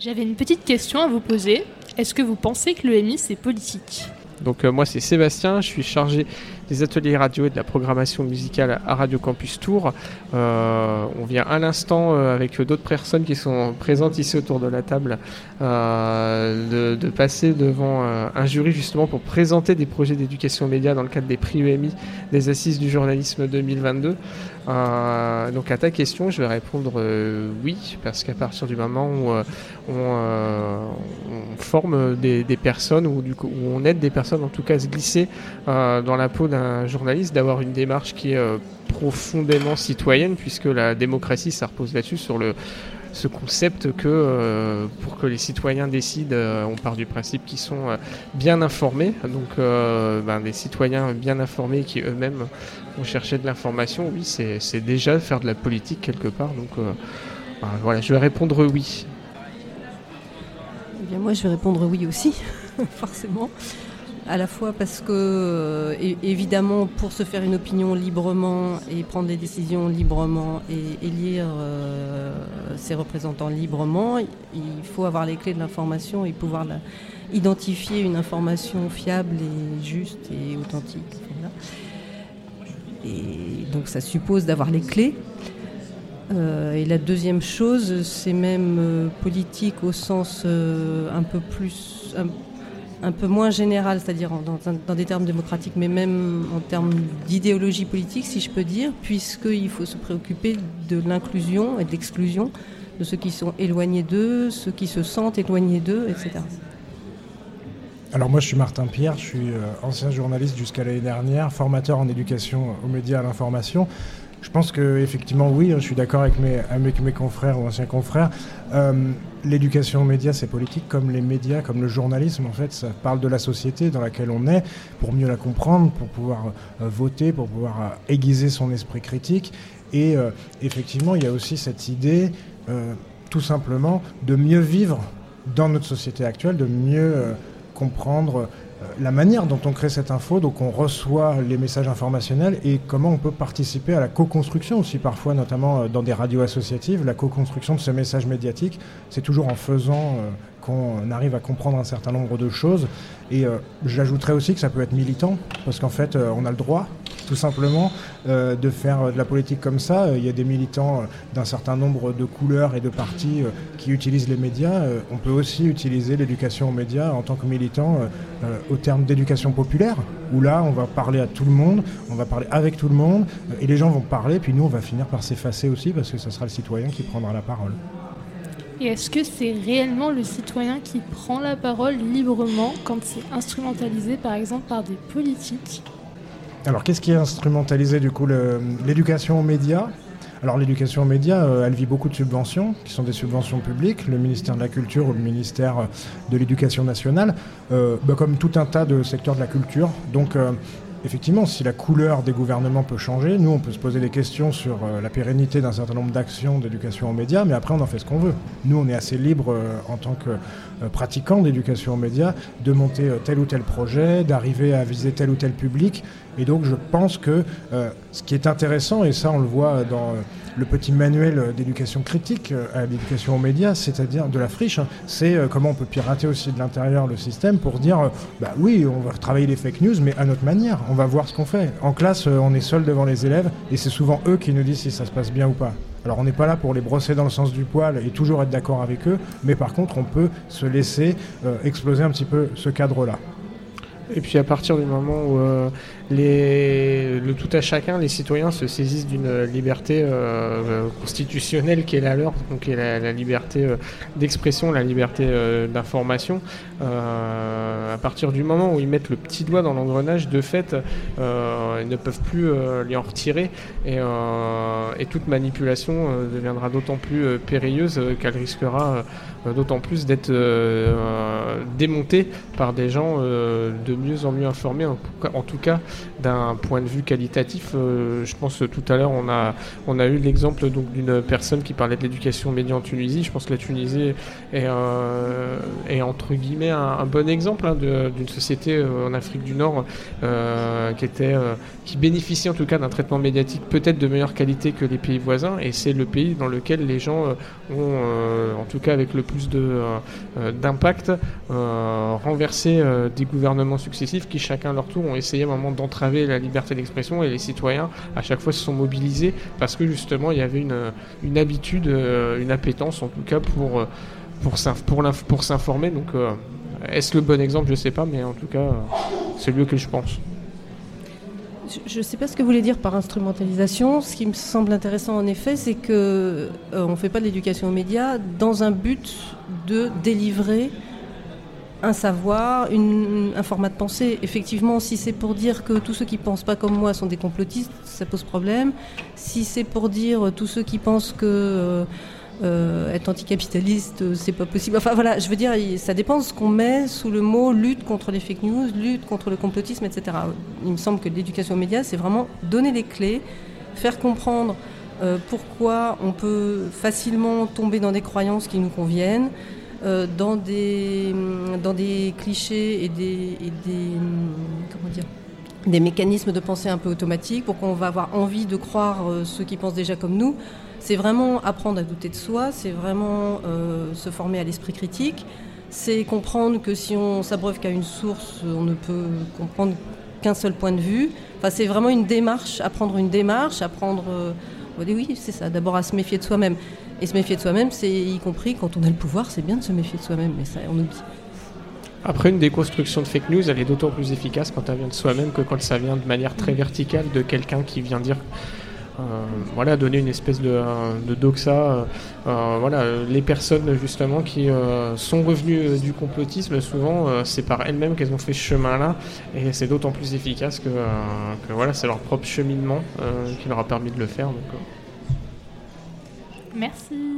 J'avais une petite question à vous poser. Est-ce que vous pensez que l'EMI c'est politique? Donc moi c'est Sébastien, je suis chargé des ateliers radio et de la programmation musicale à Radio Campus Tour. Euh, on vient à l'instant euh, avec d'autres personnes qui sont présentes ici autour de la table euh, de, passer devant un jury justement pour présenter des projets d'éducation média dans le cadre des prix UMI des assises du journalisme 2022. Donc à ta question, je vais répondre oui, parce qu'à partir du moment où on, forme des, personnes ou du coup, où on aide des personnes en tout cas à se glisser dans la peau d'un journaliste d'avoir une démarche qui est euh, profondément citoyenne, puisque la démocratie, ça repose là-dessus, sur le, ce concept que euh, pour que les citoyens décident, euh, on part du principe qu'ils sont bien informés, donc ben, des citoyens bien informés qui eux-mêmes vont chercher de l'information, oui, c'est déjà faire de la politique quelque part, donc ben, voilà, je vais répondre oui. Eh bien, moi, je vais répondre oui aussi, forcément à la fois parce que, euh, évidemment, pour se faire une opinion librement et prendre des décisions librement et élire euh, ses représentants librement, il faut avoir les clés de l'information et pouvoir identifier une information fiable et juste et authentique. Et donc ça suppose d'avoir les clés. Euh, et la deuxième chose, c'est même politique au sens un peu plus peu moins général, c'est-à-dire dans, des termes démocratiques, mais même en termes d'idéologie politique, si je peux dire, puisqu'il faut se préoccuper de l'inclusion et de l'exclusion de ceux qui sont éloignés d'eux, ceux qui se sentent éloignés d'eux, etc. Alors moi je suis Martin Pierre, je suis euh, ancien journaliste jusqu'à l'année dernière, formateur en éducation aux médias à l'information. Je pense que effectivement oui, hein, je suis d'accord avec mes, avec mes confrères ou anciens confrères. Euh, l'éducation aux médias, c'est politique, comme les médias, comme le journalisme. En fait, ça parle de la société dans laquelle on est, pour mieux la comprendre, pour pouvoir euh, voter, pour pouvoir euh, aiguiser son esprit critique. Et effectivement, il y a aussi cette idée, tout simplement, de mieux vivre dans notre société actuelle, de mieux comprendre euh, la manière dont on crée cette info, donc on reçoit les messages informationnels et comment on peut participer à la co-construction aussi parfois, notamment euh, dans des radios associatives, la co-construction de ce message médiatique, c'est toujours en faisant euh, qu'on arrive à comprendre un certain nombre de choses. Et j'ajouterais aussi que ça peut être militant, parce qu'en fait, on a le droit tout simplement, euh, de faire de la politique comme ça. Il y a des militants euh, d'un certain nombre de couleurs et de partis euh, qui utilisent les médias. on peut aussi utiliser l'éducation aux médias en tant que militant au terme d'éducation populaire, où là, on va parler à tout le monde, on va parler avec tout le monde, et les gens vont parler, puis nous, on va finir par s'effacer aussi, parce que ce sera le citoyen qui prendra la parole. Et est-ce que c'est réellement le citoyen qui prend la parole librement quand c'est instrumentalisé par exemple par des politiques? Alors, qu'est-ce qui est instrumentalisé du coup L'éducation aux médias? Alors, l'éducation aux médias, euh, elle vit beaucoup de subventions, qui sont des subventions publiques, le ministère de la Culture ou le ministère euh, de l'Éducation nationale, euh, bah, comme tout un tas de secteurs de la culture. Donc, effectivement, si la couleur des gouvernements peut changer, nous, on peut se poser des questions sur la pérennité d'un certain nombre d'actions d'éducation aux médias, mais après, on en fait ce qu'on veut. Nous, on est assez libre en tant que pratiquants d'éducation aux médias de monter tel ou tel projet, d'arriver à viser tel ou tel public. Et donc je pense que euh, ce qui est intéressant, et ça on le voit dans euh, le petit manuel d'éducation critique euh, à l'éducation aux médias, c'est-à-dire de la friche, hein, c'est comment on peut pirater aussi de l'intérieur le système pour dire, bah oui, on va travailler les fake news, mais à notre manière, on va voir ce qu'on fait. En classe, on est seul devant les élèves, et c'est souvent eux qui nous disent si ça se passe bien ou pas. Alors on n'est pas là pour les brosser dans le sens du poil et toujours être d'accord avec eux, mais par contre on peut se laisser exploser un petit peu ce cadre-là. Et puis à partir du moment où euh, les, le tout à chacun, les citoyens se saisissent d'une liberté euh, constitutionnelle qui est la leur, donc qui est la, liberté euh, d'expression, la liberté d'information, à partir du moment où ils mettent le petit doigt dans l'engrenage, de fait, ils ne peuvent plus lui en retirer. Et, et toute manipulation deviendra d'autant plus périlleuse qu'elle risquera d'autant plus d'être démontée par des gens de mieux en mieux informés, en, tout cas d'un point de vue qualitatif. je pense tout à l'heure on a, on a eu l'exemple donc d'une personne qui parlait de l'éducation média en Tunisie. Je pense que la Tunisie est, est entre guillemets un, bon exemple hein, d'une société en Afrique du Nord qui était qui bénéficie en tout cas d'un traitement médiatique peut-être de meilleure qualité que les pays voisins et c'est le pays dans lequel les gens ont en tout cas avec le plus d'impact renversé des gouvernements successifs qui chacun à leur tour ont essayé à un moment d'entraver la liberté d'expression et les citoyens à chaque fois se sont mobilisés parce que justement il y avait une, une habitude, euh, une appétence en tout cas pour, euh, pour, s'informer. Donc euh, est-ce le bon exemple? Je ne sais pas, mais en tout cas c'est lui que je pense. Je ne sais pas ce que vous voulez dire par instrumentalisation. Ce qui me semble intéressant en effet, c'est que on ne fait pas de l'éducation aux médias dans un but de délivrer un savoir, un format de pensée. Effectivement, si c'est pour dire que tous ceux qui pensent pas comme moi sont des complotistes, ça pose problème. Si c'est pour dire tous ceux qui pensent que euh, euh, être anticapitaliste, c'est pas possible. Enfin voilà, je veux dire, ça dépend de ce qu'on met sous le mot lutte contre les fake news, lutte contre le complotisme, etc. Il me semble que l'éducation aux médias, c'est vraiment donner les clés, faire comprendre euh, pourquoi on peut facilement tomber dans des croyances qui nous conviennent. Euh, dans, des, dans des clichés et des, des, comment dire, des mécanismes de pensée un peu automatiques pour qu'on va avoir envie de croire euh, ceux qui pensent déjà comme nous. C'est vraiment apprendre à douter de soi, c'est vraiment euh, se former à l'esprit critique, c'est comprendre que si on s'abreuve qu'à une source, on ne peut comprendre qu'un seul point de vue. Enfin, c'est vraiment une démarche, apprendre une démarche, apprendre... oui, c'est ça, d'abord à se méfier de soi-même. Et se méfier de soi-même, c'est y compris quand on a le pouvoir, c'est bien de se méfier de soi-même, mais ça, on oublie. Après, une déconstruction de fake news, elle est d'autant plus efficace quand elle vient de soi-même que quand ça vient de manière très verticale de quelqu'un qui vient dire euh, voilà, donner une espèce de, de doxa. Euh, euh, voilà, les personnes justement qui sont revenues du complotisme, souvent c'est par elles-mêmes qu'elles ont fait ce chemin-là, et c'est d'autant plus efficace que, voilà, c'est leur propre cheminement qui leur a permis de le faire. Merci.